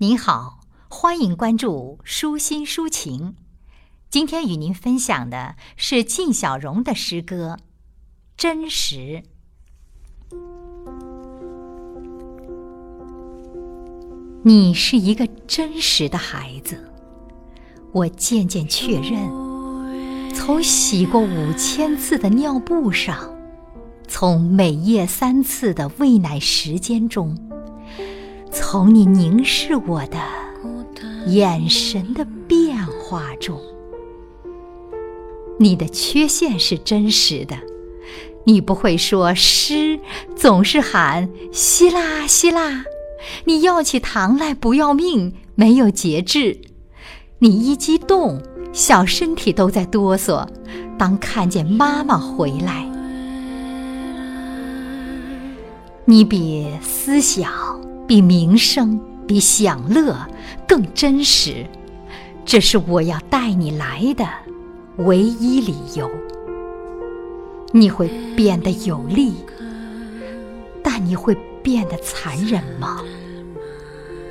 您好，欢迎关注舒心抒情。今天与您分享的是靳小荣的诗歌《真实》。你是一个真实的孩子，我渐渐确认。从洗过五千次的尿布上，从每夜三次的喂奶时间中，从你凝视我的眼神的变化中，你的缺陷是真实的。你不会说诗，总是喊希拉希拉。你要起糖来不要命，没有节制。你一激动。小身体都在哆嗦，当看见妈妈回来，你比思想、比名声、比享乐更真实，这是我要带你来的唯一理由。你会变得有力，但你会变得残忍吗？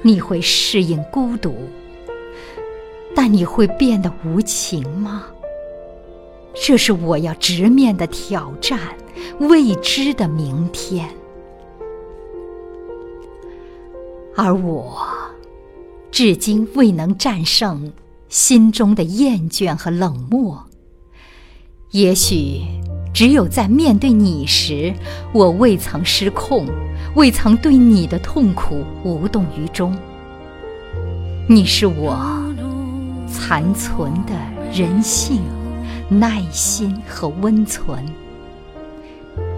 你会适应孤独？但你会变得无情吗？这是我要直面的挑战，未知的明天。而我，至今未能战胜心中的厌倦和冷漠。也许，只有在面对你时，我未曾失控，未曾对你的痛苦无动于衷。你是我。残存的人性、耐心和温存，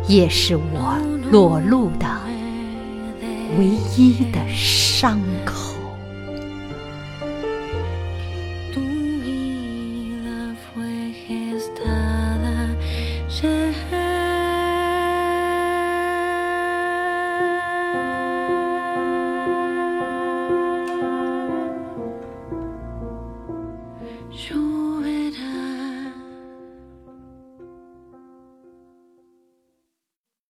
也是我裸露的唯一的伤口。